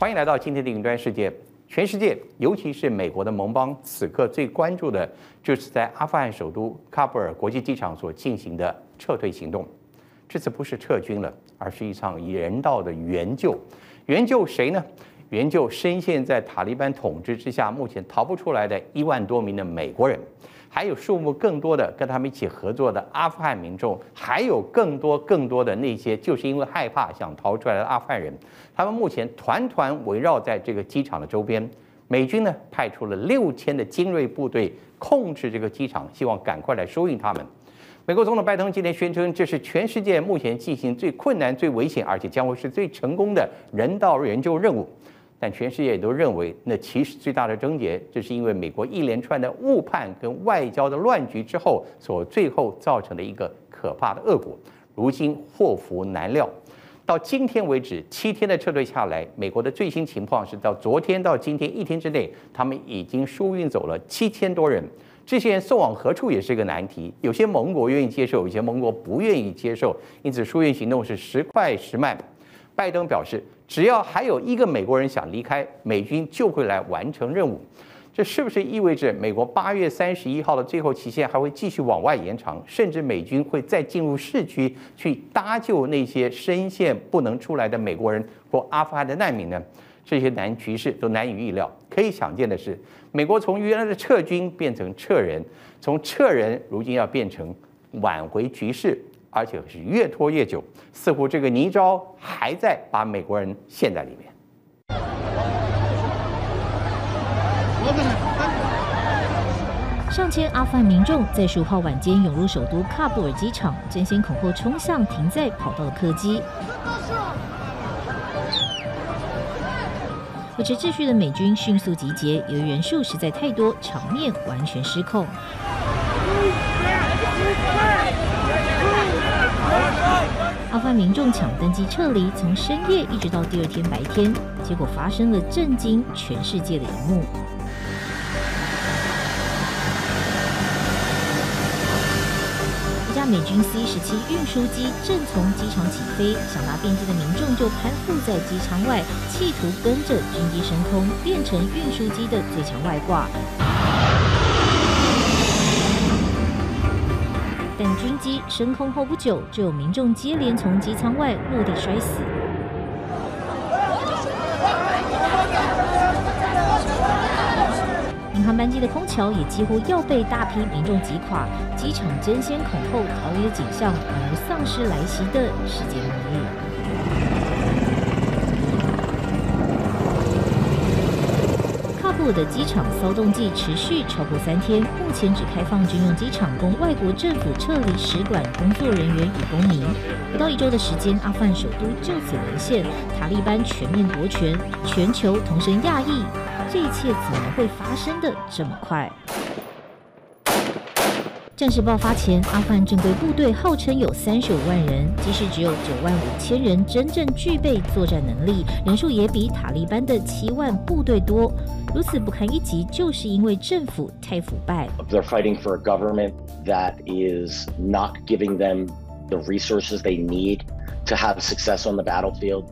欢迎来到今天的云端世界。全世界，尤其是美国的盟邦，此刻最关注的就是在阿富汗首都喀布尔国际机场所进行的撤退行动。这次不是撤军了，而是一场人道的援救。援救谁呢？援救深陷在塔利班统治之下，目前逃不出来的一万多名的美国人。还有数目更多的跟他们一起合作的阿富汗民众，还有更多更多的那些就是因为害怕想逃出来的阿富汗人，他们目前团团围绕在这个机场的周边。美军呢派出了六千的精锐部队控制这个机场，希望赶快来收运他们。美国总统拜登今天宣称，这是全世界目前进行最困难、最危险，而且将会是最成功的人道援救任务。但全世界也都认为，那其实最大的症结，这是因为美国一连串的误判跟外交的乱局之后，所最后造成的一个可怕的恶果。如今祸福难料，到今天为止，七天的撤退下来，美国的最新情况是到昨天到今天一天之内，他们已经疏运走了七千多人。这些人送往何处也是一个难题，有些盟国愿意接受，有些盟国不愿意接受，因此疏运行动是时快时慢。拜登表示，只要还有一个美国人想离开，美军就会来完成任务。这是不是意味着美国八月三十一号的最后期限还会继续往外延长，甚至美军会再进入市区去搭救那些深陷不能出来的美国人或阿富汗的难民呢？这些难局势都难以预料。可以想见的是，美国从原来的撤军变成撤人，从撤人如今要变成挽回局势。而且是越拖越久，似乎这个泥沼还在把美国人陷在里面。上千阿富汗民众在十五号晚间涌入首都喀布尔机场，争先恐后冲向停在跑道的客机。维持秩序的美军迅速集结，由于人数实在太多，场面完全失控。阿富汗民众抢登机撤离，从深夜一直到第二天白天，结果发生了震惊全世界的一幕。一架美军 C 十七运输机正从机场起飞，想搭便机的民众就攀附在机舱外，企图跟着军机升空，变成运输机的最强外挂。但军机升空后不久，就有民众接连从机舱外落地摔死。民航班机的空桥也几乎又被大批民众挤垮，机场争先恐后逃离的景象，宛如丧尸来袭的世界末日。的机场骚动季持续超过三天，目前只开放军用机场供外国政府撤离使馆工作人员与公民。不到一周的时间，阿富汗首都就此沦陷，塔利班全面夺权，全球同声讶异，这一切怎么会发生的这么快？战事爆发前，阿富汗正规部队号称有三十五万人，即使只有九万五千人真正具备作战能力，人数也比塔利班的七万部队多。如此不堪一击，就是因为政府太腐败。They're fighting for a government that is not giving them the resources they need to have success on the battlefield.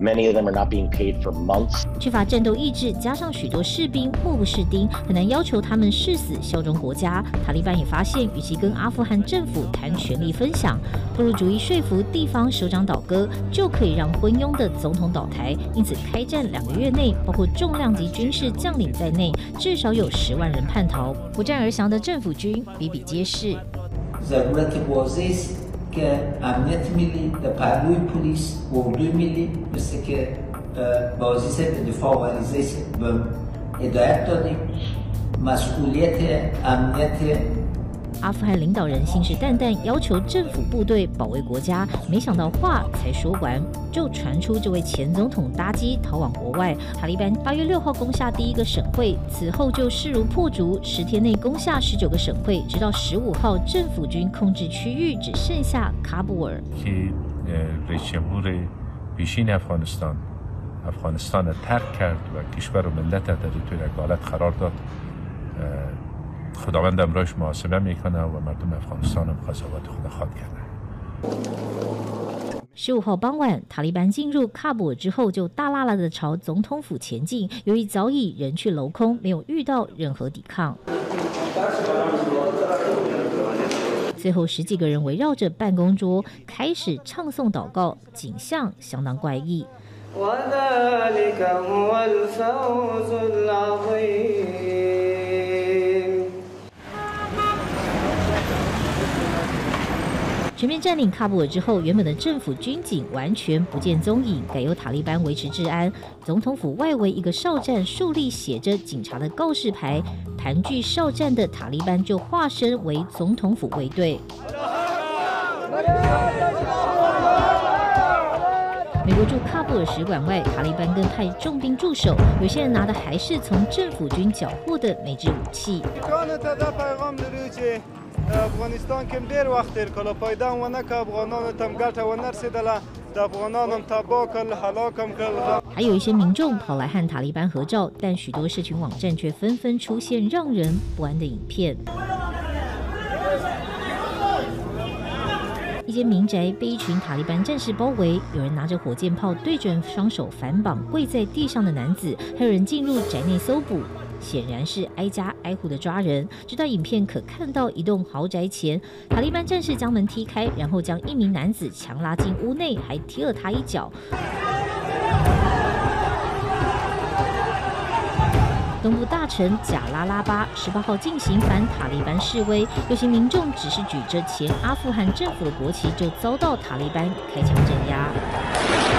Many of them are not being paid for months. 缺乏战斗意志，加上许多士兵目不识丁，很难要求他们誓死效忠国家。塔利班也发现，与其跟阿富汗政府谈权力分享，不如逐一说服地方首长倒戈，就可以让昏庸的总统倒台。因此，开战两个月内，包括重量级军事将领在内，至少有十万人叛逃。不战而降的政府军比比皆是。که امنیت ملی به پهلوی پلیس اردوی ملی مثل که بازیس به دفاع و به هدایت دادیم. مسئولیت امنیت 阿富汗领导人信誓旦旦要求政府部队保卫国家，没想到话才说完，就传出这位前总统搭机逃往国外。塔利班八月六号攻下第一个省会，此后就势如破竹，十天内攻下十九个省会，直到十五号政府军控制区域只剩下喀布尔。十五号傍晚，塔利班进入喀布尔之后，就大喇喇的朝总统府前进。由于早已人去楼空，没有遇到任何抵抗。最后，十几个人围绕着办公桌开始唱诵祷告，景象相当怪异。全面占领喀布尔之后，原本的政府军警完全不见踪影，改由塔利班维持治安。总统府外围一个哨站竖立写着警察的告示牌，盘踞哨站的塔利班就化身为总统府卫队。美国驻喀布尔使馆外，塔利班更派重兵驻守，有些人拿的还是从政府军缴获的美制武器。还有一些民众跑来和塔利班合照，但许多社群网站却纷纷出现让人不安的影片。一间民宅被一群塔利班战士包围，有人拿着火箭炮对准双手反绑跪在地上的男子，还有人进入宅内搜捕。显然是挨家挨户的抓人。这段影片可看到一栋豪宅前，塔利班战士将门踢开，然后将一名男子强拉进屋内，还踢了他一脚。东部大臣贾拉拉巴十八号进行反塔利班示威，有些民众只是举着前阿富汗政府的国旗，就遭到塔利班开枪镇压。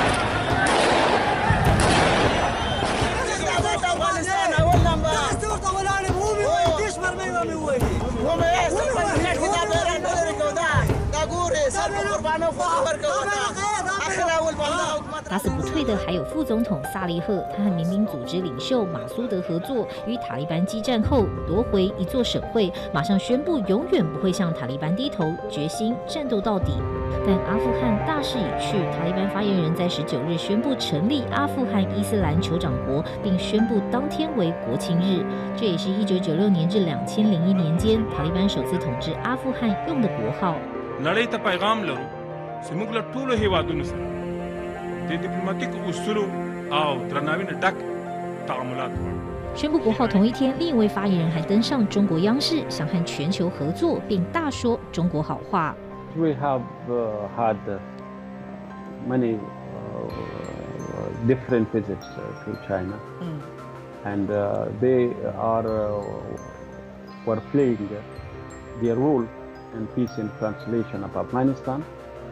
打死不退的还有副总统萨利赫，他和民兵组织领袖马苏德合作，与塔利班激战后夺回一座省会，马上宣布永远不会向塔利班低头，决心战斗到底。但阿富汗大势已去，塔利班发言人在十九日宣布成立阿富汗伊斯兰酋长国，并宣布当天为国庆日。这也是一九九六年至两千零一年间塔利班首次统治阿富汗用的国号。宣布国号同一天，另一位发言人还登上中国央视，想和全球合作，并大说中国好话。We have had many different visits to China, and they are were playing their role in peace and translation of Afghanistan.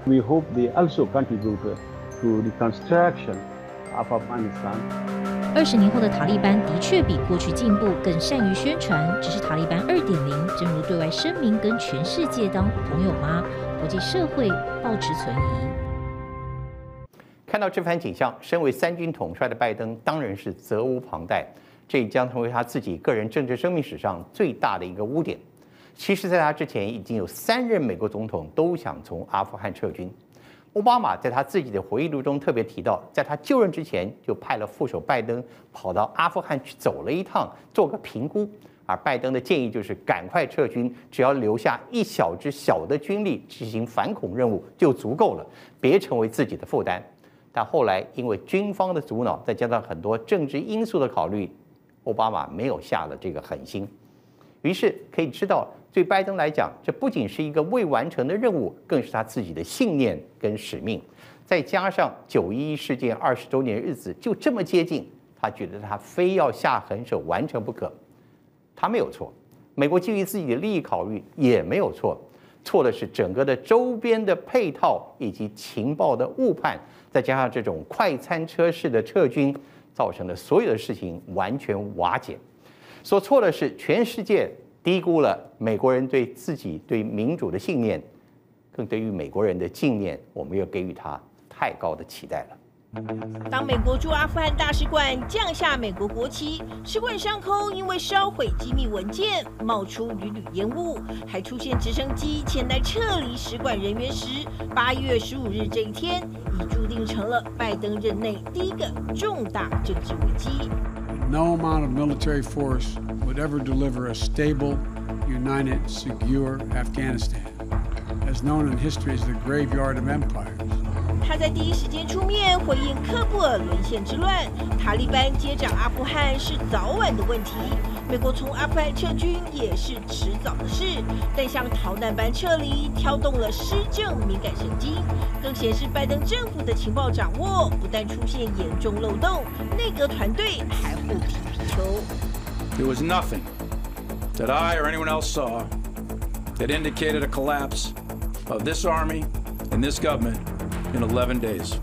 We hope they also contribute. To the construction of Afghanistan. 二十年后的塔利班的确比过去进步，更善于宣传。只是塔利班二点零，正如对外声明，跟全世界当朋友吗？国际社会抱持存疑。看到这番景象，身为三军统帅的拜登当然是责无旁贷。这将成为他自己个人政治生命史上最大的一个污点。其实，在他之前，已经有三任美国总统都想从阿富汗撤军。奥巴马在他自己的回忆录中特别提到，在他就任之前就派了副手拜登跑到阿富汗去走了一趟，做个评估。而拜登的建议就是赶快撤军，只要留下一小支小的军力执行反恐任务就足够了，别成为自己的负担。但后来因为军方的阻挠，再加上很多政治因素的考虑，奥巴马没有下了这个狠心。于是可以知道。对拜登来讲，这不仅是一个未完成的任务，更是他自己的信念跟使命。再加上九一一事件二十周年日子就这么接近，他觉得他非要下狠手完成不可。他没有错，美国基于自己的利益考虑也没有错，错的是整个的周边的配套以及情报的误判，再加上这种快餐车式的撤军，造成的所有的事情完全瓦解。说错的是全世界。低估了美国人对自己对民主的信念，更对于美国人的信念，我们又给予他太高的期待了。当美国驻阿富汗大使馆降下美国国旗，使馆上空因为烧毁机密文件冒出缕缕烟雾，还出现直升机前来撤离使馆人员时，八月十五日这一天已注定成了拜登任内第一个重大政治危机。No amount of military force would ever deliver a stable, united, secure Afghanistan, as known in history as the graveyard of empires. 他在第一时间出面回应喀布尔沦陷之乱，塔利班接掌阿富汗是早晚的问题。 美国从阿富汗撤军也是迟早的事，但像逃难般撤离，挑动了施政敏感神经，更显示拜登政府的情报掌握不但出现严重漏洞，内阁团队还互踢皮球。There was nothing that I or anyone else saw that indicated a collapse of this army and this government in 11 days.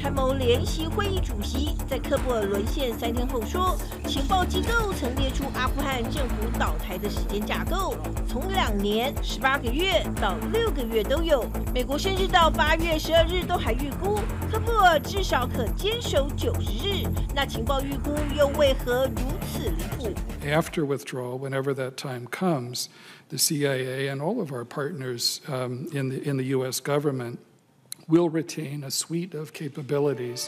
参谋联席会议主席在喀布尔沦陷三天后说，情报机构曾列出阿富汗政府倒台的时间架构，从两年、十八个月到六个月都有。美国甚至到八月十二日都还预估喀布尔至少可坚守九十日。那情报预估又为何如此离谱？After withdrawal, whenever that time comes, the CIA and all of our partners um, in the in the U.S. government. Will retain a suite of capabilities.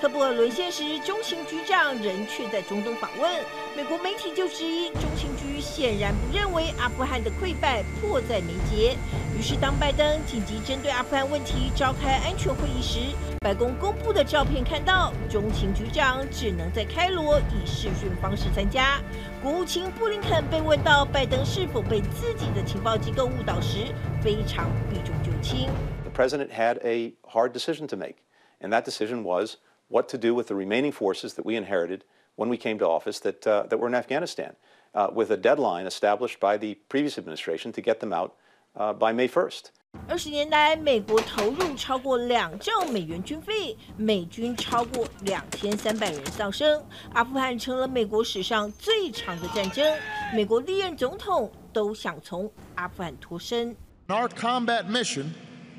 科布尔沦陷时，中情局长仍却在中东访问。美国媒体就质疑，中情局显然不认为阿富汗的溃败迫在眉睫。于是，当拜登紧急针对阿富汗问题召开安全会议时，白宫公布的照片看到，中情局长只能在开罗以视讯方式参加。国务卿布林肯被问到拜登是否被自己的情报机构误导时，非常避重就轻。president had a hard decision to make, and that decision was what to do with the remaining forces that we inherited when we came to office that, uh, that were in Afghanistan, uh, with a deadline established by the previous administration to get them out uh, by May 1st. 二十年来，美国投入超过两兆美元军费，美军超过两千三百人丧生，阿富汗成了美国史上最长的战争。美国历任总统都想从阿富汗脱身。Our combat mission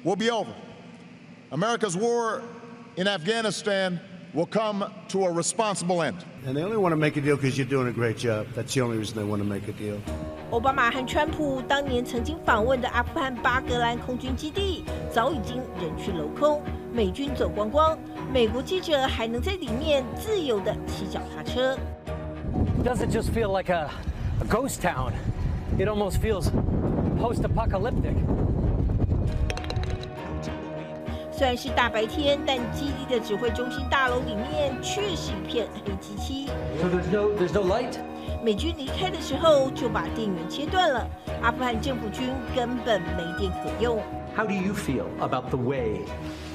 will be over. America's war in Afghanistan will come to a responsible end. And they only want to make a deal because you're doing a great job. That's the only reason they want to make a deal. 奥巴马和川普当年曾经访问的阿富汗巴格兰空军基地，早已经人去楼空，美军走光光，美国记者还能在里面自由地骑脚踏车。Does it just feel like a, a ghost town? It almost feels post-apocalyptic. 虽然是大白天，但基地的指挥中心大楼里面却是一片黑漆漆。So there's no, there's no light. 美军离开的时候就把电源切断了，阿富汗政府军根本没电可用。How do you feel about the way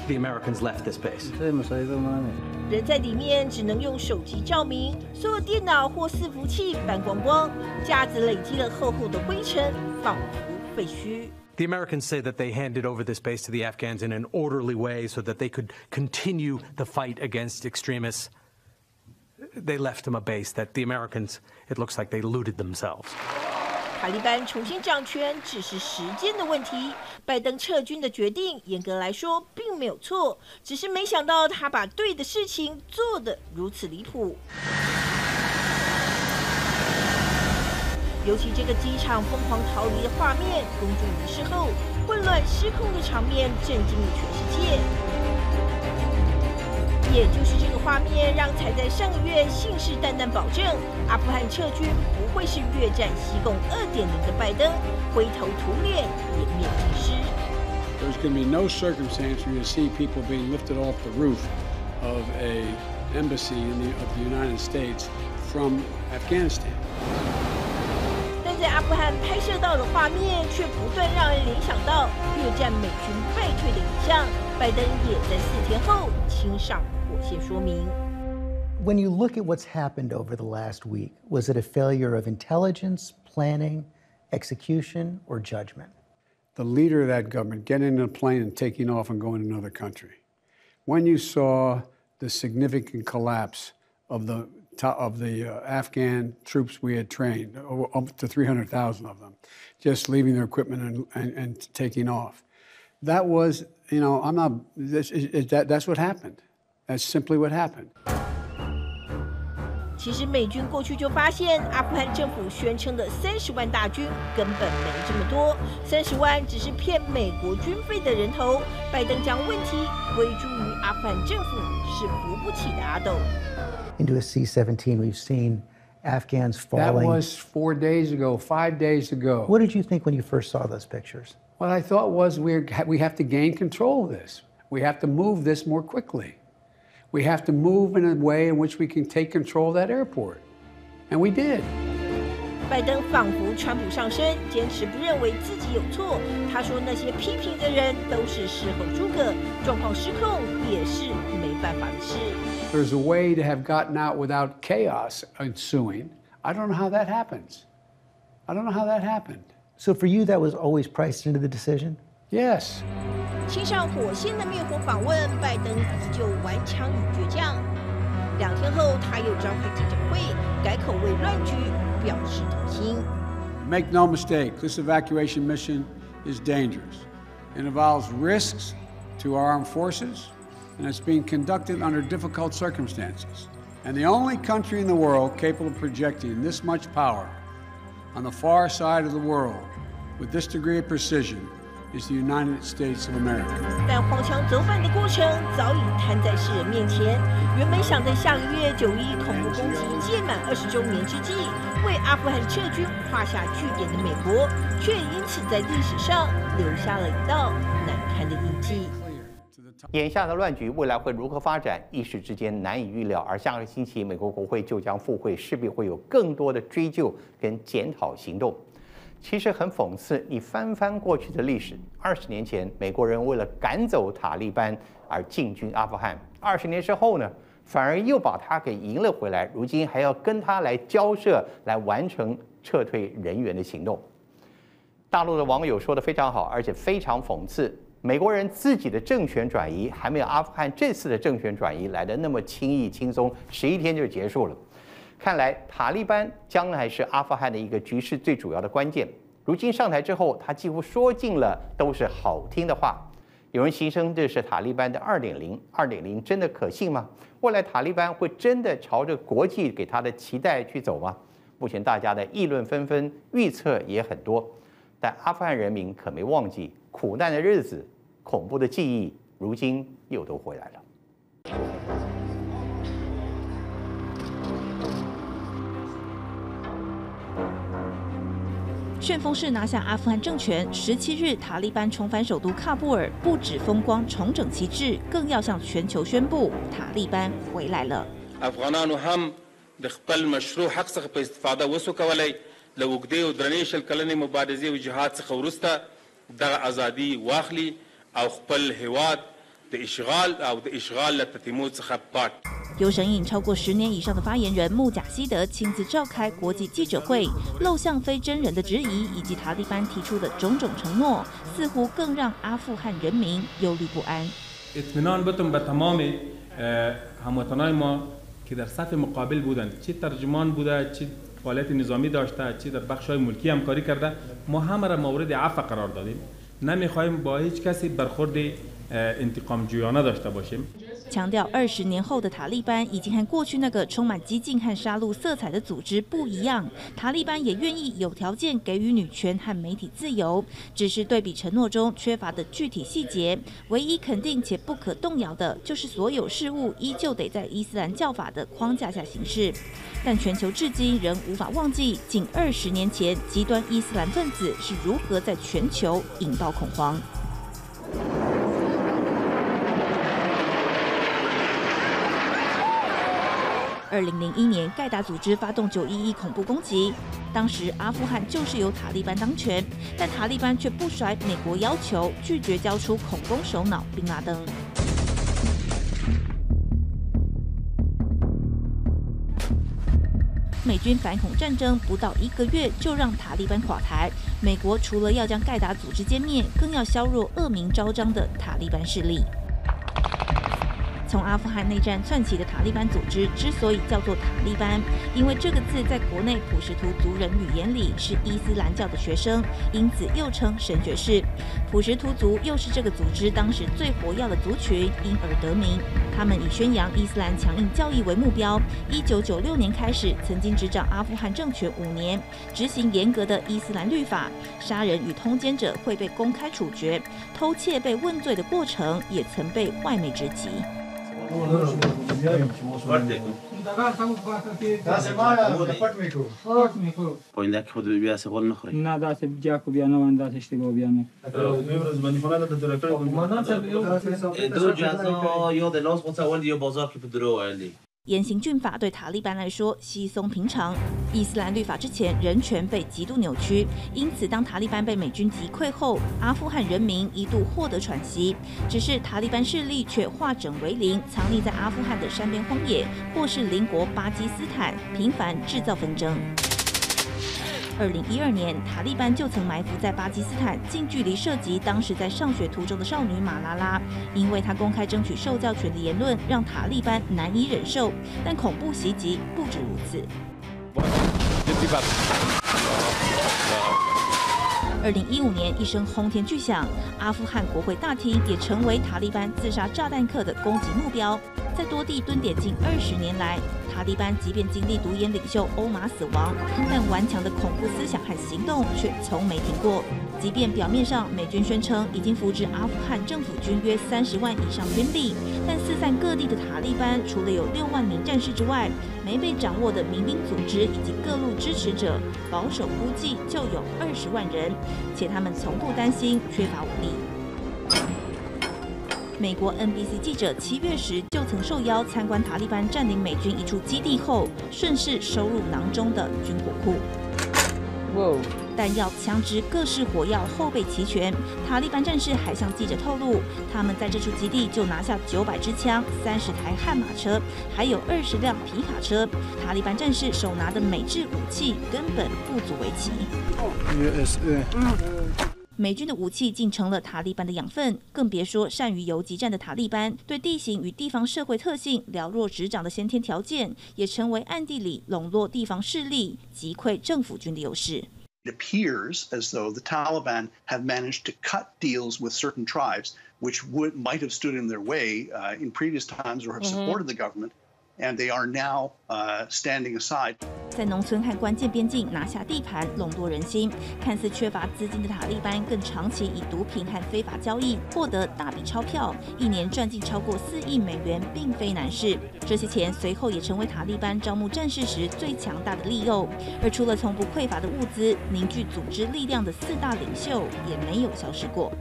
the Americans left this base? 人在里面只能用手机照明，所有电脑或伺服器搬光光，架子累积了厚厚的灰尘，仿佛废墟。The Americans say that they handed over this base to the Afghans in an orderly way so that they could continue the fight against extremists. They left them a base that the Americans, it looks like they looted themselves. 塔利班重新掌权只是时间的问题。拜登撤军的决定，严格来说并没有错，只是没想到他把对的事情做得如此离谱。 尤其这个机场疯狂逃离的画面，公诸于世后，混乱失控的场面震惊了全世界。也就是这个画面，让才在上个月信誓旦旦保证阿富汗撤军不会是越战西贡二点零的拜登灰头土脸、颜面尽失。There's going to be no circumstance where you see people being lifted off the roof of a embassy in the of the United States from Afghanistan. 在阿富汗拍摄到的画面，却不断让人联想到越战美军败退的影像。拜登也在四天后亲上火线说明。When you look at what's happened over the last week, was it a failure of intelligence, planning, execution, or judgment? The leader of that government getting in a plane and taking off and going to another country. When you saw the significant collapse of the of the uh, Afghan troops we had trained, up to 300,000 of them, just leaving their equipment and, and, and, taking off. That was, you know, I'm not, this, is, that, that's what happened. That's simply what happened. 其实美军过去就发现，阿富汗政府宣称的三十万大军根本没这么多，三十万只是骗美国军费的人头。拜登将问题归诸于阿富汗政府，是扶不起的阿斗。 into a C-17. We've seen Afghans falling. That was four days ago, five days ago. What did you think when you first saw those pictures? What I thought was we we have to gain control of this. We have to move this more quickly. We have to move in a way in which we can take control of that airport. And we did. 拜登仿佛川普上身，坚持不认为自己有错。他说那些批评的人都是事后诸葛，状况失控 也是没办法的事。There's a way to have gotten out without chaos ensuing. I don't know how that happens. I don't know how that happened. So for you, that was always priced into the decision? Yes. 亲上火线的灭火访问，拜登依旧顽强与倔强。两天后，他又召开记者会，改口为乱局表示痛心。Make no mistake, this evacuation mission is dangerous. It involves risks to our armed forces, and it's being conducted under difficult circumstances. And the only country in the world capable of projecting this much power on the far side of the world with this degree of precision is the United States of America. 但荒腔走板的过程早已摊在世人面前。原本想在下个月九一恐怖攻击届满二十周年之际，为阿富汗撤军画下句点的美国，却因此在历史上留下了一道难堪的印记。 眼下的乱局未来会如何发展，一时之间难以预料。而下个星期美国国会就将复会，势必会有更多的追究跟检讨行动。其实很讽刺，你翻翻过去的历史，二十年前美国人为了赶走塔利班而进军阿富汗，二十年之后呢，反而又把他给赢了回来，如今还要跟他来交涉，来完成撤退人员的行动。大陆的网友说得非常好，而且非常讽刺，美国人自己的政权转移还没有阿富汗这次的政权转移来得那么轻易轻松，十一天就结束了。看来塔利班将来是阿富汗的一个局势最主要的关键。如今上台之后，他几乎说尽了都是好听的话。有人形容这是塔利班的二点零，二点零真的可信吗？未来塔利班会真的朝着国际给他的期待去走吗？目前大家的议论纷纷，预测也很多。但阿富汗人民可没忘记苦难的日子，恐怖的记忆，如今又都回来了。旋风式拿下阿富汗政权，十七日塔利班重返首都喀布尔，不止风光重整旗帜，更要向全球宣布塔利班回来了。由神隐超过十年以上的发言人穆贾希德亲自召开国际记者会，露相非真人的质疑，以及塔利班提出的种种承诺，似乎更让阿富汗人民忧虑不安。فعالیت نظامی داشته چی در بخش های ملکی همکاری کرده. ما همه را مورد عفو قرار دادیم. نمی‌خوایم با هیچ کسی برخورد انتقام جویانه داشته باشیم. 强调二十年后的塔利班已经和过去那个充满激进和杀戮色彩的组织不一样。塔利班也愿意有条件给予女权和媒体自由，只是对比承诺中缺乏的具体细节。唯一肯定且不可动摇的，就是所有事务依旧得在伊斯兰教法的框架下行事。但全球至今仍无法忘记，近二十年前极端伊斯兰分子是如何在全球引爆恐慌。二零零一年，盖达组织发动九一一恐怖攻击，当时阿富汗就是由塔利班当权，但塔利班却不甩美国要求，拒绝交出恐攻首脑宾拉登。美军反恐战争不到一个月就让塔利班垮台，美国除了要将盖达组织歼灭，更要削弱恶名昭彰的塔利班势力。从阿富汗内战窜起的塔利班组织之所以叫做塔利班，因为这个字在国内普什图族人语言里是伊斯兰教的学生，因此又称神学士。普什图族又是这个组织当时最活跃的族群，因而得名。他们以宣扬伊斯兰强硬教义为目标，一九九六年开始，曾经执掌阿富汗政权五年，执行严格的伊斯兰律法，杀人与通奸者会被公开处决，偷窃被问罪的过程也曾被外媒直击。پوینده که خود بیا سه غول نخوری نه دا سه بیا کو بیا نه دا سه اشتباه بیا نه دو جزا یا د لاس غوڅه ول یو بازار کې په درو وایلی 严刑峻法对塔利班来说稀松平常。伊斯兰律法之前人权被极度扭曲，因此当塔利班被美军击溃后，阿富汗人民一度获得喘息。只是塔利班势力却化整为零，藏匿在阿富汗的山边荒野，或是邻国巴基斯坦，频繁制造纷争。二零一二年，塔利班就曾埋伏在巴基斯坦，近距离射击当时在上学途中的少女马拉拉，因为她公开争取受教权的言论，让塔利班难以忍受。但恐怖袭击不止如此。二零一五年，一声轰天巨响，阿富汗国会大厅也成为塔利班自杀炸弹客的攻击目标。在多地蹲点近二十年来，塔利班即便经历独眼领袖欧马死亡，但顽强的恐怖思想和行动却从没停过。即便表面上美军宣称已经扶植阿富汗政府军约三十万以上军力，但四散各地的塔利班除了有六万名战士之外，没被掌握的民兵组织以及各路支持者，保守估计就有二十万人，且他们从不担心缺乏武力。美国 NBC 记者七月时就曾受邀参观塔利班占领美军一处基地后，顺势收入囊中的军火库。哇！弹药、枪支、各式火药后备齐全。塔利班战士还向记者透露，他们在这处基地就拿下九百支枪、三十台悍马车，还有二十辆皮卡车。塔利班战士手拿的美制武器根本不足为奇。美军的武器竟成了塔利班的养分，更别说善于游击战的塔利班，对地形与地方社会特性了若指掌的先天条件，也成为暗地里笼络地方势力、击溃政府军的优势。It appears as though the Taliban have managed to cut deals with certain tribes, which would might have stood in their way uh, in previous times or have supported the government. And they are now standing aside. 在农村和关键边境拿下地盘，笼络人心。看似缺乏资金的塔利班，更长期以毒品和非法交易获得大笔钞票，一年赚进超过四亿美元，并非难事。这些钱随后也成为塔利班招募战士时最强大的利诱。而除了从不匮乏的物资，凝聚组织力量的四大领袖也没有消失过。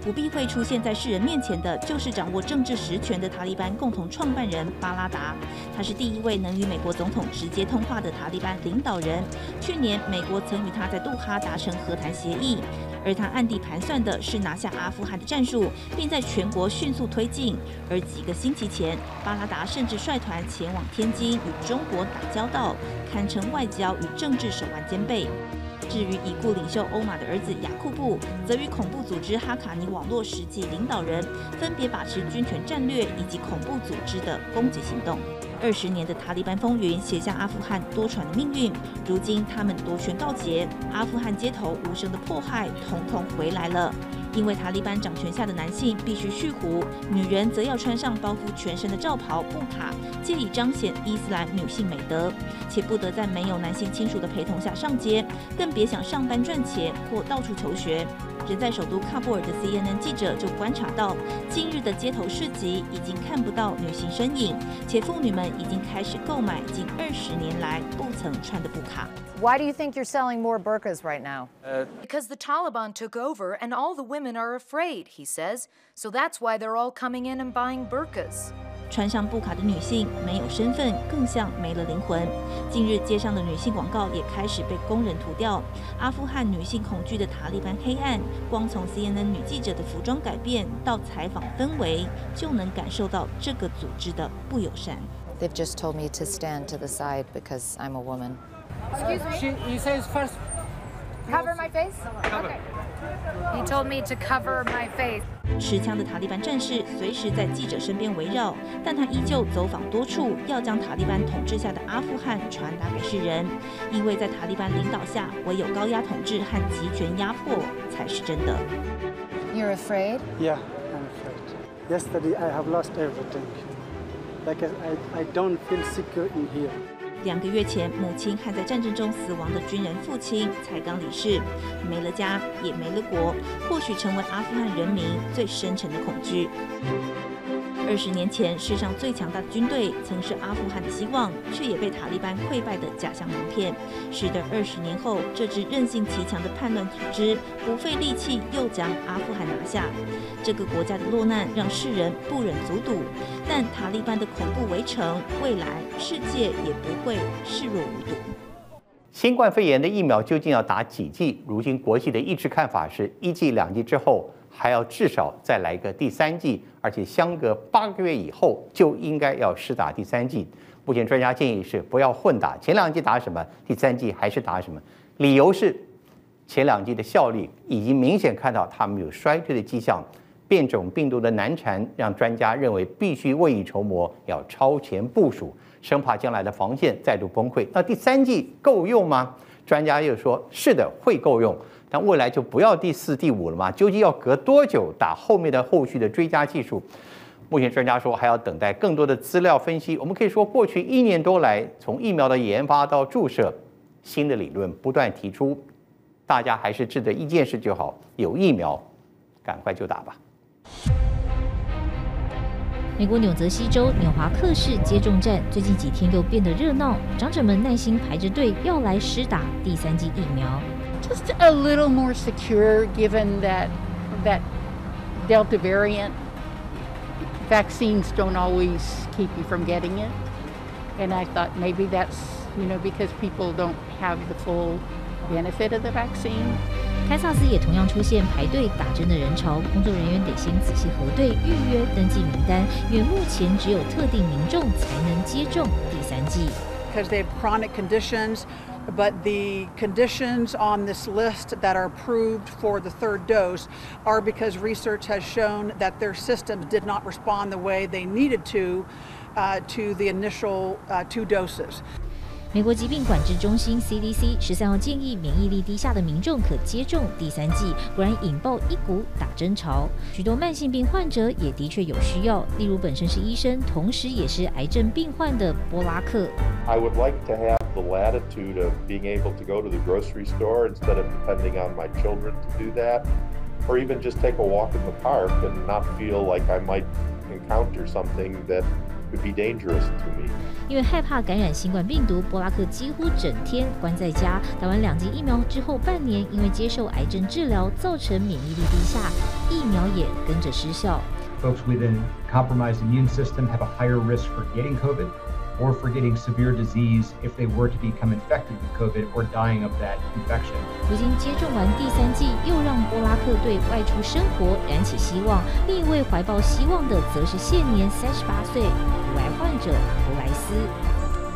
不避讳出现在世人面前的，就是掌握政治实权的塔利班共同创办人巴拉达。他是第一位能与美国总统直接通话的塔利班领导人。去年，美国曾与他在杜哈达成和谈协议，而他暗地盘算的是拿下阿富汗的战术，并在全国迅速推进。而几个星期前，巴拉达甚至率团前往天津与中国打交道，堪称外交与政治手腕兼备。至于已故领袖欧马的儿子雅库布，则与恐怖组织哈卡尼网络实际领导人分别把持军权战略以及恐怖组织的攻击行动。二十年的塔利班风云写下阿富汗多舛的命运，如今他们夺权告捷，阿富汗街头无声的迫害统统回来了。因为塔利班掌权下的男性必须蓄胡，女人则要穿上包覆全身的罩袍布卡，借以彰显伊斯兰女性美德，且不得在没有男性亲属的陪同下上街，更别想上班赚钱或到处求学。人在首都喀布尔的 CNN 记者就观察到，近日的街头市集已经看不到女性身影，且妇女们已经开始购买近二十年来不曾穿的布卡。Why do you think you're selling more burqas right now? Uh, because the Taliban took over and all the women are afraid, he says. So that's why they're all coming in and buying burqas. 穿上布卡的女性没有身份，更像没了灵魂。近日街上的女性广告也开始被工人涂掉。阿富汗女性恐惧的塔利班黑暗，光从 CNN 女记者的服装改变到采访氛围，就能感受到这个组织的不友善。They've just told me to stand to the side because I'm a woman. Excuse me. She, he says first. Cover my face. Cover. He told me to cover my face. 持枪的塔利班战士随时在记者身边围绕，但他依旧走访多处，要将塔利班统治下的阿富汗传达给世人。因为在塔利班领导下，唯有高压统治和集权压迫才是真的。You're afraid? Yeah, I'm afraid. Yesterday I have lost everything. Like I, I don't feel secure in here. 两个月前，母亲还在战争中死亡的军人父亲才刚离世，没了家，也没了国，或许成为阿富汗人民最深沉的恐惧。二十年前，世上最强大的军队曾是阿富汗的希望，却也被塔利班溃败的假象蒙骗，使得二十年后，这支韧性极强的叛乱组织不费力气又将阿富汗拿下。这个国家的落难让世人不忍卒睹，但塔利班的恐怖围城，未来世界也不会视若无睹。新冠肺炎的疫苗究竟要打几剂？如今国际的一致看法是一剂、两剂之后。还要至少再来个第三剂，而且相隔八个月以后就应该要施打第三剂。目前专家建议是不要混打，前两剂打什么，第三剂还是打什么。理由是前两剂的效力已经明显看到它们有衰退的迹象，变种病毒的难缠让专家认为必须未雨绸缪，要超前部署，生怕将来的防线再度崩溃。那第三剂够用吗？专家又说是的，会够用。那未来就不要第四、第五了吗？究竟要隔多久打后面的后续的追加技术？目前专家说还要等待更多的资料分析。我们可以说，过去一年多来，从疫苗的研发到注射，新的理论不断提出，大家还是记得一件事就好：有疫苗，赶快就打吧。美国纽泽西州纽华克市接种站最近几天又变得热闹，长者们耐心排着队要来施打第三剂疫苗。just a little more secure given that that Delta variant vaccines don't always keep you from getting it. And I thought maybe that's, you know, because people don't have the full benefit of the vaccine. 堪萨斯也同样出现排队打针的人潮，工作人员得先仔细核对、预约、登记名单，因为目前只有特定民众才能接种第三剂。 Because they have chronic conditions. But the conditions on this list that are approved for the third dose are because research has shown that their systems did not respond the way they needed to uh, to the initial uh, two doses. 美国疾病管制中心 CDC 十三号建议，免疫力低下的民众可接种第三剂，不然引爆一股打针潮。许多慢性病患者也的确有需要，例如本身是医生，同时也是癌症病患的波拉克。I would like to have the latitude of being able to go to the grocery store instead of depending on my children to do that, or even just take a walk in the park and not feel like I might encounter something that 因为害怕感染新冠病毒，波拉克几乎整天关在家。打完两剂疫苗之后半年，因为接受癌症治疗，造成免疫力低下，疫苗也跟着失效。Folks with a compromised immune system have a higher risk for getting COVID. or for getting severe disease if they were to become infected with COVID or dying of that infection. 如今接种完第三剂，又让波拉克对外出生活燃起希望。另一位怀抱希望的，则是现年三十八岁乳癌患者弗莱斯。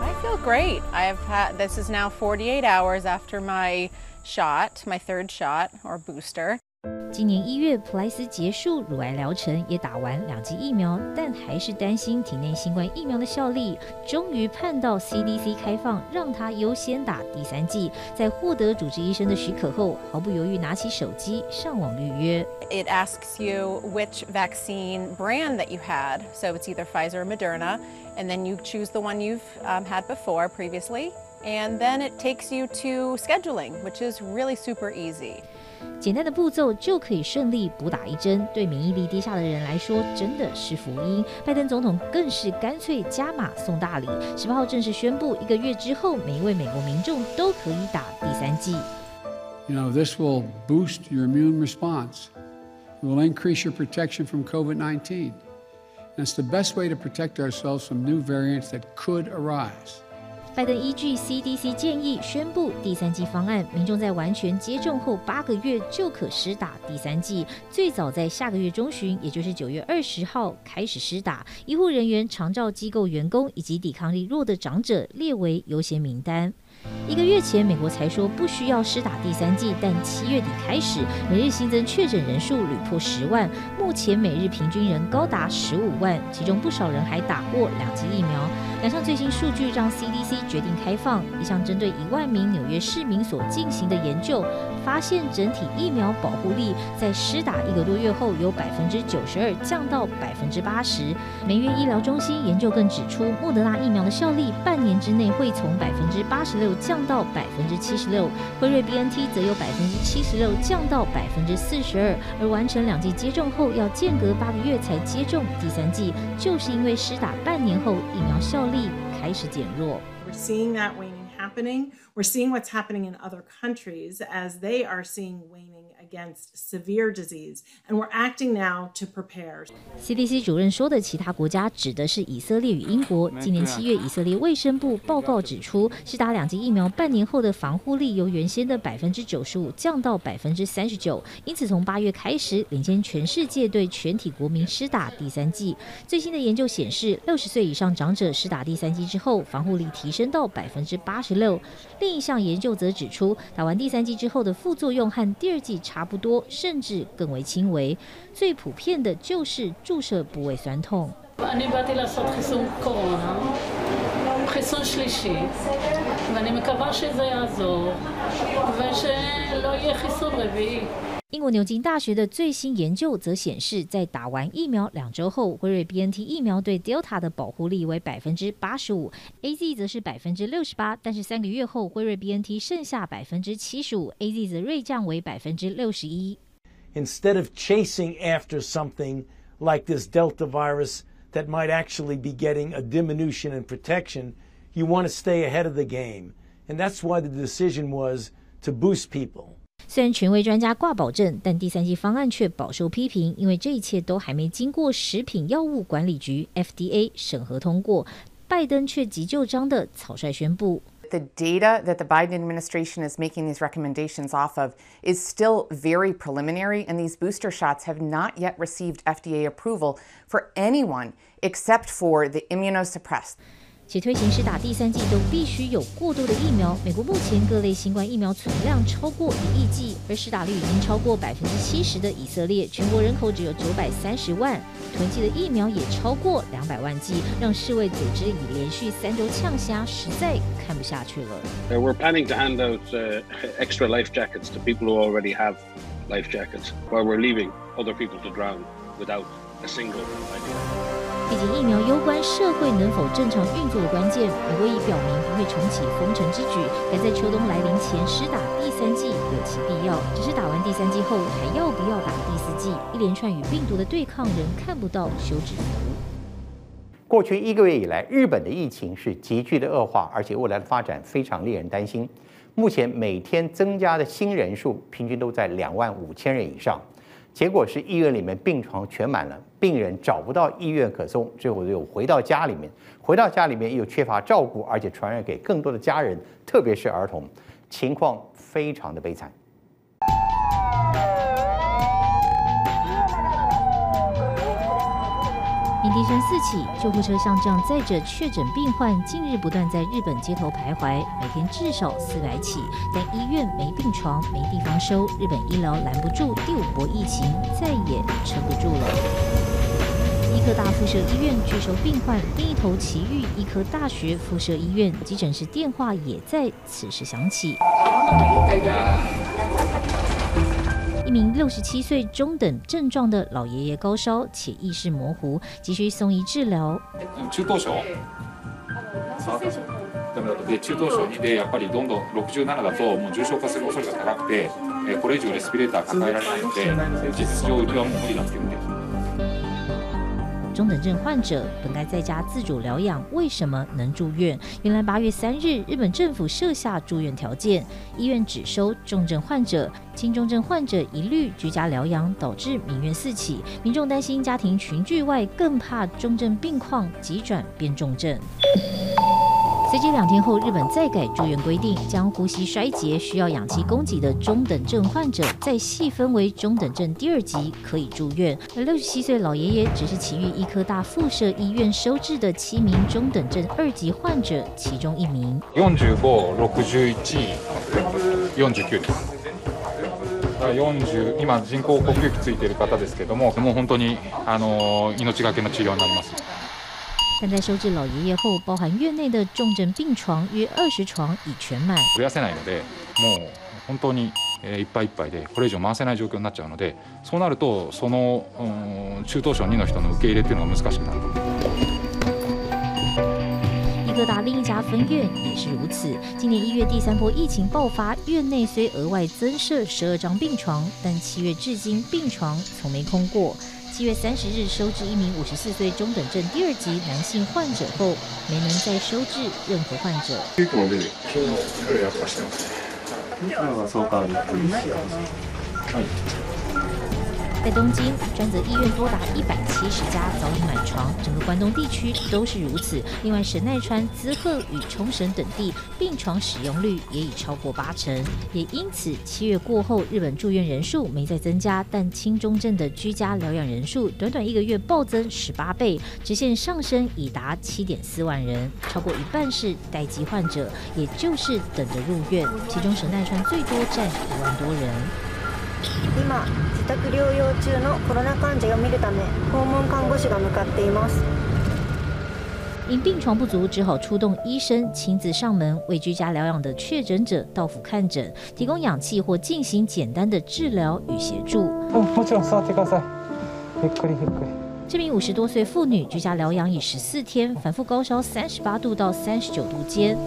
I feel great. I've had this is now 48 hours after my shot, my third shot or booster. 今年一月，普莱斯结束乳癌疗程，也打完两剂疫苗，但还是担心体内新冠疫苗的效力。终于盼到 CDC 开放，让他优先打第三剂。在获得主治医生的许可后，毫不犹豫拿起手机上网预约。It asks you which vaccine brand that you had, so it's either Pfizer or Moderna, and then you choose the one you've um, had before previously, and then it takes you to scheduling, which is really super easy. 简单的步骤就可以顺利补打一针，对免疫力低下的人来说真的是福音。拜登总统更是干脆加码送大礼，十八号正式宣布，一个月之后，每一位美国民众都可以打第三剂。You know, this will boost your immune response. It will increase your protection from COVID-19. And it's the best way to protect ourselves from new variants that could arise. 拜登依据 CDC 建议宣布第三剂方案，民众在完全接种后八个月就可施打第三剂，最早在下个月中旬，也就是九月二十号开始施打。医护人员、长照机构员工以及抵抗力弱的长者列为优先名单。一个月前，美国才说不需要施打第三剂，但七月底开始，每日新增确诊人数屡破十万，目前每日平均人高达十五万，其中不少人还打过两剂疫苗。两项最新数据让 CDC 决定开放一项针对一万名纽约市民所进行的研究，发现整体疫苗保护力在施打一个多月后由百分之九十二降到百分之八十。梅约医疗中心研究更指出，莫德纳疫苗的效力半年之内会从百分之八十六降到百分之七十六，辉瑞 BNT 则由百分之七十六降到百分之四十二，而完成两剂接种后要间隔八个月才接种第三剂，就是因为施打半年后疫苗效力开始减弱。We're seeing that waning happening. We're seeing what's happening in other countries as they are seeing waning Against severe disease, and we're acting now to prepare. CDC 主任说的其他国家指的是以色列与英国。今年七月，以色列卫生部报告指出，施打两剂疫苗半年后的防护力由原先的百分之九十五降到百分之三十九，因此从八月开始领先全世界对全体国民施打第三剂。最新的研究显示，六十岁以上长者施打第三剂之后，防护力提升到百分之八十六。另一项研究则指出，打完第三剂之后的副作用和第二剂差不多，甚至更为轻微。最普遍的就是注射部位酸痛。英国牛津大学的最新研究则显示，在打完疫苗两周后，辉瑞 BNT 疫苗对 Delta 的保护力为百分之八十五，AZ 则是百分之六十八。但是三个月后，辉瑞 BNT 剩下百分之七十五，AZ 则锐降为百分之六十一。Instead of chasing after something like this Delta virus that might actually be getting a diminution in protection, you want to stay ahead of the game, and that's why the decision was to boost people. 虽然权威专家挂保证，但第三剂方案却饱受批评，因为这一切都还没经过食品药物管理局 （FDA） 审核通过。拜登却急就章的草率宣布：“The data that the Biden administration is making these recommendations off of is still very preliminary, and these booster shots have not yet received FDA approval for anyone except for the immunosuppressed.” 且推行施打第三剂都必须有过多的疫苗。美国目前各类新冠疫苗存量超过一亿剂，而施打率已经超过百分之七十的以色列，全国人口只有九百三十万，囤积的疫苗也超过两百万剂，让世卫组织已连续三周呛虾，实在看不下去了。We're planning to hand out extra life jackets to people who already have life jackets, while we're leaving other people to drown without. 毕竟疫苗攸关社会能否正常运作的关键，美国已表明不会重启封城之举，赶在秋冬来临前施打第三剂有其必要。只是打完第三剂后还要不要打第四剂？一连串与病毒的对抗仍看不到休止符。过去一个月以来，日本的疫情是急剧的恶化，而且未来的发展非常令人担心。目前每天增加的新人数平均都在两万五千人以上。结果是医院里面病床全满了，病人找不到医院可送，最后又回到家里面，回到家里面又缺乏照顾，而且传染给更多的家人，特别是儿童，情况非常的悲惨。鸣笛声四起，救护车像这样载着确诊病患，近日不断在日本街头徘徊，每天至少四百起。但医院没病床，没地方收，日本医疗拦不住第五波疫情，再也撑不住了。医科大附设医院拒收病患，另一头埼玉医科大学附设医院急诊室电话也在此时响起。一名六十七岁中等症状的老爷爷高烧且意识模糊，急需送医治疗。中等症。で中等症2でやっぱりどんどん67だともう重症化する恐れが高くて、これ以上レスピレーター抱えられないので、事实上うちはもう无理だって言うんです。 中等症患者本该在家自主疗养，为什么能住院？原来八月三日，日本政府设下住院条件，医院只收重症患者，轻重症患者一律居家疗养，导致民怨四起。民众担心家庭群聚外，更怕重症病况急转变重症。随即两天后，日本再改住院规定，将呼吸衰竭需要氧气供给的中等症患者再细分为中等症第二级可以住院。而六十七岁老爷爷只是埼玉医科大附设医院收治的七名中等症二级患者其中一名。四十五、六十一、四十九です。四十今人工呼吸器ついている方ですけども、もう本当にあの命がけの治疗になります。 但在收治老爷爷后，包含院内的重症病床约二十床已全满。増やせないので、もう本当にいっぱいいっぱいで、これ以上回せない状况になっちゃうので、そうなるとその中等症2の人の受け入れっていうのが难しくなる。各大另一家分院也是如此。今年一月第三波疫情爆发，院内虽额外增设十二张病床，但七月至今病床从没空过。 七月三十日收治一名五十四岁中等症第二级男性患者后，没能再收治任何患者。在东京，专责医院多达一百七十家早已满床，整个关东地区都是如此。另外，神奈川、滋贺与冲绳等地病床使用率也已超过八成。也因此，七月过后，日本住院人数没再增加，但轻中症的居家疗养人数短短一个月暴增十八倍，直线上升已达七点四万人，超过一半是待机患者，也就是等着入院。其中，神奈川最多占一万多人。今自宅疗养中のコロナ患者を见るため访问看护师が向かっています。因病床不足，只好出动医生亲自上门为居家疗养的确诊者到府看诊，提供氧气或进行简单的治疗与协助。嗯，もちろん座ってください。ゆっくりゆっくり。这名五十多岁妇女居家疗养已十四天，反复高烧三十八度到三十九度间。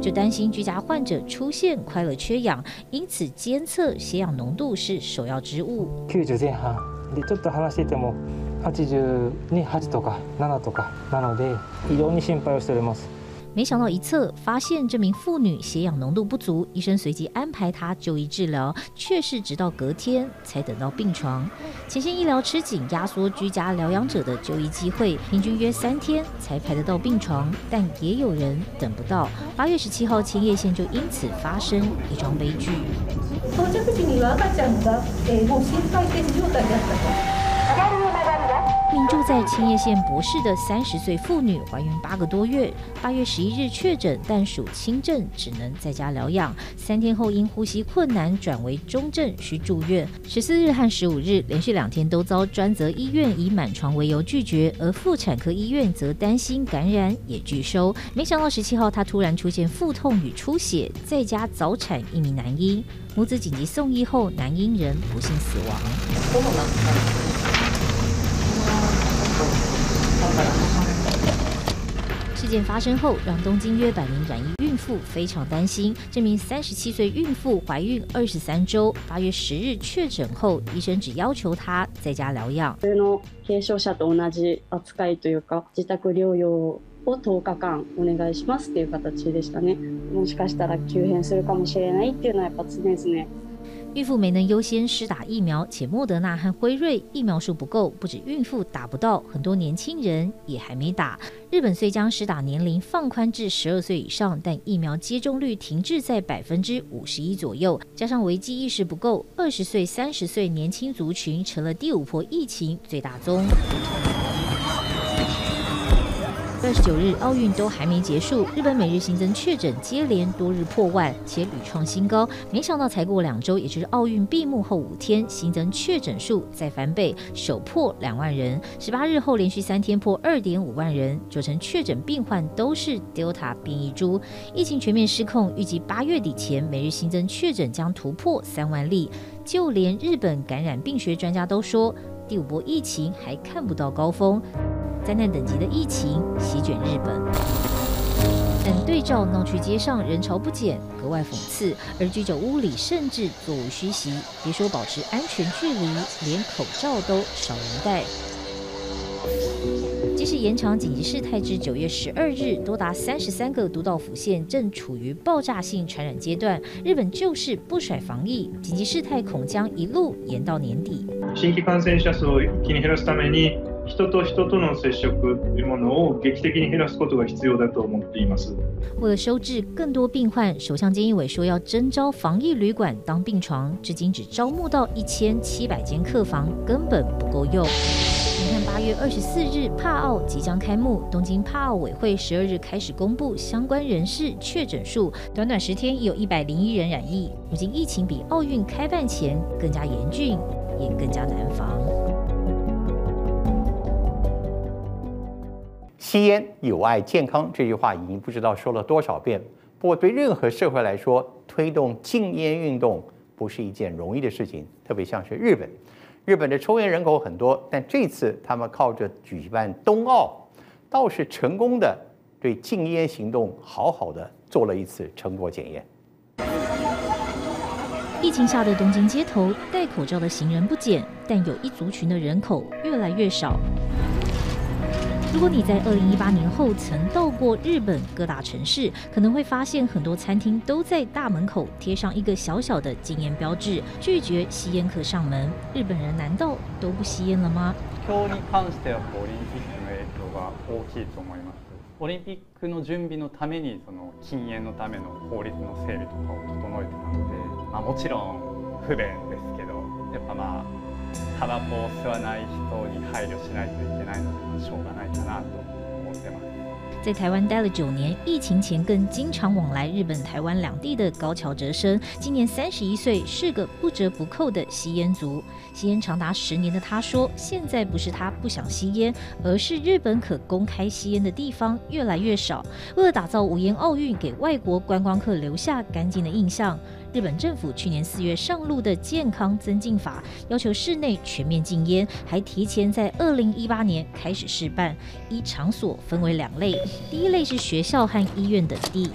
就担心居家患者出现快乐缺氧，因此监测血氧浓度是首要之务。九十前半でちょっと话してても八十八とか七とかなので非常に心配をしております。 没想到一测发现这名妇女血氧浓度不足，医生随即安排她就医治疗，却是直到隔天才等到病床。前线医疗吃紧，压缩居家疗养者的就医机会，平均约三天才排得到病床，但也有人等不到。八月十七号，千叶县就因此发生一桩悲剧。名住在千叶县博士的三十岁妇女怀孕八个多月，八月十一日确诊，但属轻症，只能在家疗养。三天后因呼吸困难转为中症，需住院。十四日和十五日连续两天都遭专责医院以满床为由拒绝，而妇产科医院则担心感染也拒收。没想到十七号她突然出现腹痛与出血，在家早产一名男婴，母子紧急送医后，男婴人不幸死亡。事件发生后，让东京约百名染疫孕妇非常担心。这名三十七岁孕妇怀孕二十三周，八月十日确诊后，医生只要求她在家疗养。普通の軽症者と同じ扱いというか、自宅疗养を10日间お愿いしますっていう形でしたね。もしかしたら急変するかもしれないっていうのはやっぱ常々。 孕妇没能优先施打疫苗，且莫德纳和辉瑞疫苗数不够，不止孕妇打不到，很多年轻人也还没打。日本虽将施打年龄放宽至十二岁以上，但疫苗接种率停滞在百分之五十一左右，加上危机意识不够，二十岁、三十岁年轻族群成了第五波疫情最大宗。二十九日，奥运都还没结束，日本每日新增确诊接连多日破万，且屡创新高。没想到才过两周，也就是奥运闭幕后五天，新增确诊数再翻倍，首破两万人。十八日后连续三天破二点五万人，九成确诊病患都是 Delta 变异株。疫情全面失控，预计八月底前每日新增确诊将突破三万例。就连日本感染病学专家都说，第五波疫情还看不到高峰。灾难等级的疫情席卷日本，但对照闹区街上人潮不减，格外讽刺。而居酒屋里甚至座无虚席，别说保持安全距离，连口罩都少人戴。即使延长紧急事态至九月十二日，多达三十三个都道府县正处于爆炸性传染阶段，日本就是不甩防疫，紧急事态恐将一路延到年底。新规感染者数を一気に减らすために 人と人との接触というものを剧的に减らすことが必要だと思っています。为了收治更多病患，首相菅义伟说要征召防疫旅馆当病床，至今只招募到一千七百间客房，根本不够用。你看，八月二十四日帕奥即将开幕，东京帕奥委会十二日开始公布相关人士确诊数，短短十天已有一百零一人染疫。如今疫情比奥运开办前更加严峻，也更加难防。 吸烟有害健康这句话已经不知道说了多少遍。不过，对任何社会来说，推动禁烟运动不是一件容易的事情，特别像是日本。日本的抽烟人口很多，但这次他们靠着举办冬奥，倒是成功的对禁烟行动好好的做了一次成果检验。疫情下的东京街头，戴口罩的行人不减，但有一族群的人口越来越少。如果你在二零一八年后曾到过日本各大城市，可能会发现很多餐厅都在大门口贴上一个小小的禁烟标志，拒绝吸烟客上门。日本人难道都不吸烟了吗？今日に関してはオリンピックの影响が大きいと思います。オリンピックの准备のためにその禁烟のための法律の整备とかを整えてたので。まあ、もちろん不便ですけどやっぱまあ タバコを吸わない人に配虑しないといけないのでしょうがないかなと思ってます。在台湾待了九年，疫情前更经常往来日本、台湾两地的高桥哲生，今年三十一岁，是个不折不扣的吸烟族。吸烟长达十年的他说，现在不是他不想吸烟，而是日本可公开吸烟的地方越来越少。为了打造无烟奥运，给外国观光客留下干净的印象。 日本政府去年四月上路的健康增进法，要求室内全面禁烟，还提前在二零一八年开始试办，依场所分为两类，第一类是学校和医院等地。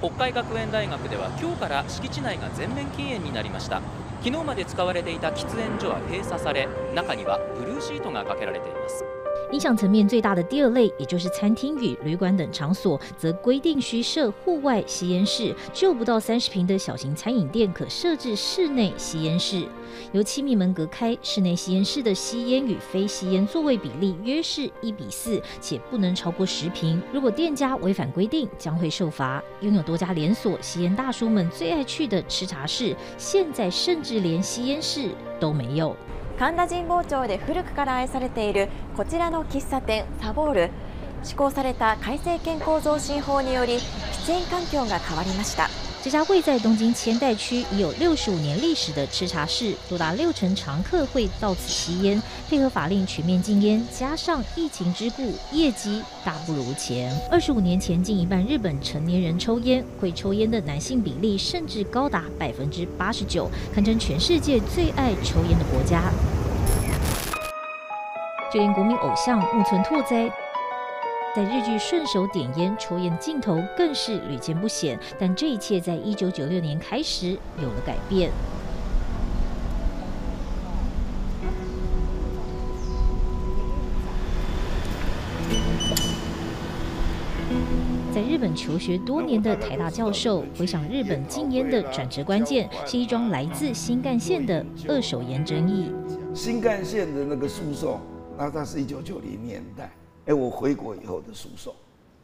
北海学园大学では今日から敷地内が全面禁烟になりました。昨日まで使われていた吃烟所は闭锁され、中にはブルーシートがかけられています。 影响层面最大的第二类，也就是餐厅与旅馆等场所，则规定需设户外吸烟室。就不到三十平的小型餐饮店，可设置室内吸烟室，由七密门隔开。室内吸烟室的吸烟与非吸烟座位比例约是一比四，且不能超过十平。如果店家违反规定，将会受罚。拥有多家连锁吸烟大叔们最爱去的吃茶室，现在甚至连吸烟室都没有。神田神保町で古くから愛されているこちらの喫茶店サボール。施行された改正健康増進法により喫煙環境が変わりました。这家位在东京千代区已有六十五年历史的吃茶室，多达六成常客会到此吸烟。配合法令全面禁烟，加上疫情之故，业绩大不如前。二十五年前，近一半日本成年人抽烟，会抽烟的男性比例甚至高达百分之八十九，堪称全世界最爱抽烟的国家。就连国民偶像木村拓哉。在日剧顺手点烟抽烟镜头更是屡见不鲜，但这一切在一九九六年开始有了改变。在日本求学多年的台大教授回想日本禁烟的转折关键，是一桩来自新干线的二手烟争议。新干线的那个诉讼，那它是一九九零年代。哎，我回国以后的诉讼，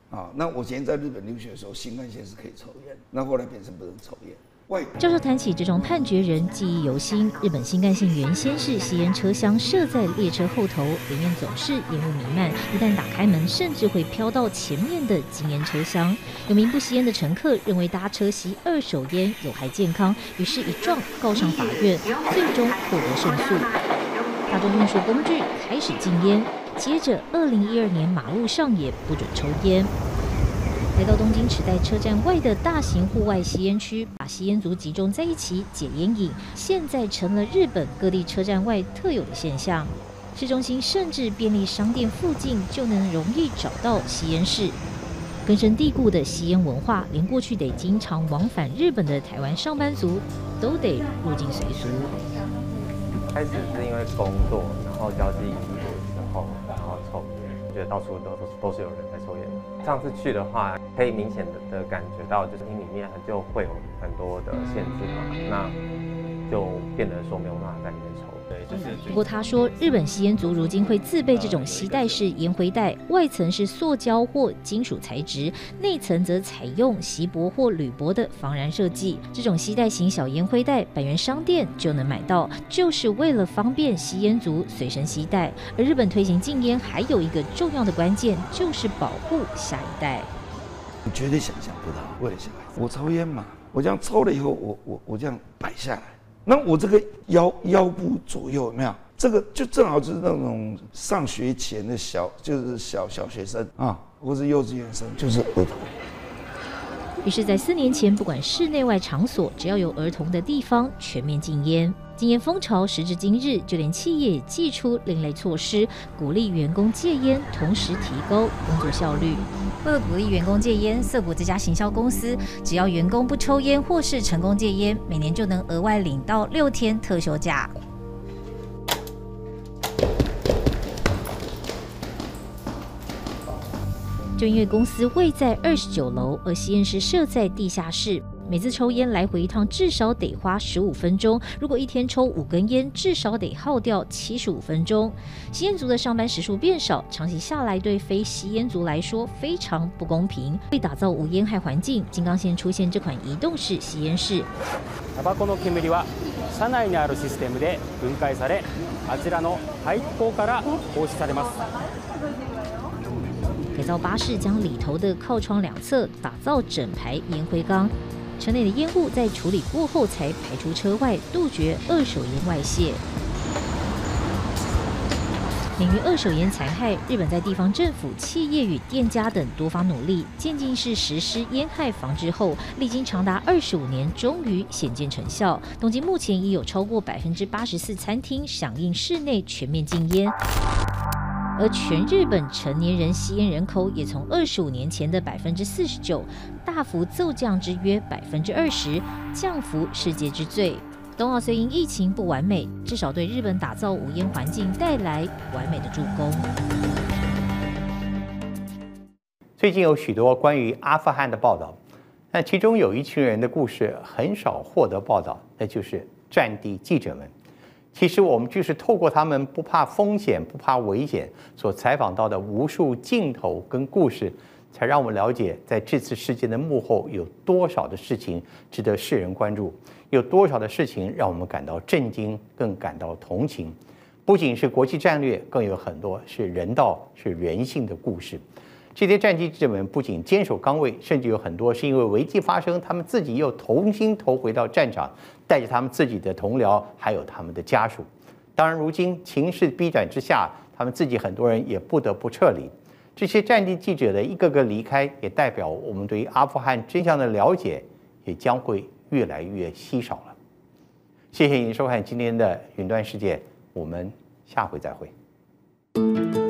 啊，那我以前在日本留学的时候，新干线是可以抽烟，那后来变成不能抽烟。外教授谈起这种判决人记忆犹新。日本新干线原先是吸烟车厢设在列车后头，里面总是烟雾弥漫，一旦打开门，甚至会飘到前面的禁烟车厢。有名不吸烟的乘客认为搭车吸二手烟有害健康，于是一状告上法院，最终获得胜诉。大众运输工具开始禁烟。接着，二零一二年马路上也不准抽烟。来到东京池袋车站外的大型户外吸烟区，把吸烟族集中在一起解烟瘾，现在成了日本各地车站外特有的现象。市中心甚至便利商店附近就能容易找到吸烟室。根深蒂固的吸烟文化，连过去得经常往返日本的台湾上班族都得入境随俗。开始是因为工作，然后交际。到处都都是都是有人在抽烟。上次去的话，可以明显的的感觉到，就是你里面就会有很多的限制嘛，那就变得说没有办法在里面抽。不过他说，日本吸烟族如今会自备这种吸带式烟灰袋，外层是塑胶或金属材质，内层则采用锡箔或铝箔的防燃设计。这种吸带型小烟灰袋，百元商店就能买到，就是为了方便吸烟族随身携带。而日本推行禁烟，还有一个重要的关键，就是保护下一代。你绝对想象不到，为了小孩，我抽烟嘛，我这样抽了以后，我我我这样摆下来。那我这个腰腰部左右有没有这个就正好就是那种上学前的小，就是小小学生啊，或是幼稚园生，就是儿童。于是，在四年前，不管室内外场所，只要有儿童的地方，全面禁烟。禁烟风潮时至今日，就连企业也祭出另类措施，鼓励员工戒烟，同时提高工作效率。为了鼓励员工戒烟，色谷这家行销公司，只要员工不抽烟或是成功戒烟，每年就能额外领到六天特休假。就因为公司位在二十九楼，而吸烟室设在地下室，每次抽烟来回一趟至少得花十五分钟。如果一天抽五根烟，至少得耗掉七十五分钟。吸烟族的上班时数变少，长期下来对非吸烟族来说非常不公平。为打造无烟害环境，金刚线出现这款移动式吸烟室。タバコの烟は车内にあるシステムで分解され、あちらの排気口から放出されます。改造巴士将里头的靠窗两侧打造整排烟灰缸， 车内的烟雾在处理过后才排出车外，杜绝二手烟外泄。免于二手烟残害，日本在地方政府、企业与店家等多方努力，渐进式实施烟害防治后，历经长达二十五年，终于显见成效。东京目前已有超过百分之八十四餐厅响应室内全面禁烟。而全日本成年人吸烟人口也从二十五年前的百分之四十九大幅骤降至约百分之二十，降幅世界之最。冬奥虽因疫情不完美，至少对日本打造无烟环境带来完美的助攻。最近有许多关于阿富汗的报道，那其中有一群人的故事很少获得报道，那就是战地记者们。其实我们就是透过他们不怕风险、不怕危险所采访到的无数镜头跟故事，才让我们了解在这次事件的幕后有多少的事情值得世人关注，有多少的事情让我们感到震惊，更感到同情。不仅是国际战略，更有很多是人道、是人性的故事。这些战地记者们不仅坚守岗位，甚至有很多是因为危机发生，他们自己又重新投回到战场。带着他们自己的同僚，还有他们的家属。当然，如今情势逼转之下，他们自己很多人也不得不撤离。这些战地记者的一个个离开，也代表我们对于阿富汗真相的了解，也将会越来越稀少了。谢谢您收看今天的云端世界，我们下回再会。